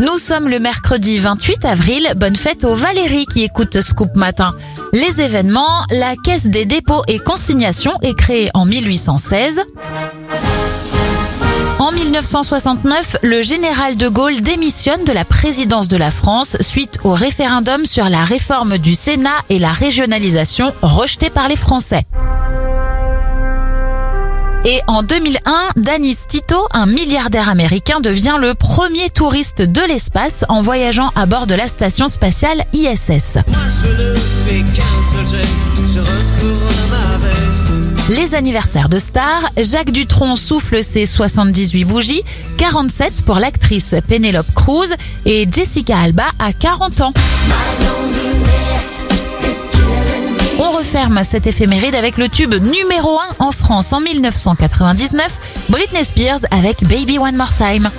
Nous sommes le mercredi 28 avril. Bonne fête aux Valérie qui écoutent Scoop Matin. Les événements, la Caisse des dépôts et consignations est créée en 1816. En 1969, le général de Gaulle démissionne de la présidence de la France suite au référendum sur la réforme du Sénat et la régionalisation rejetée par les Français. Et en 2001, Danis Tito, un milliardaire américain, devient le premier touriste de l'espace en voyageant à bord de la station spatiale ISS. Les anniversaires de stars, Jacques Dutronc souffle ses 78 bougies, 47 pour l'actrice Penelope Cruz et Jessica Alba à 40 ans referme cette éphéméride avec le tube numéro 1 en France en 1999, Britney Spears avec Baby One More Time.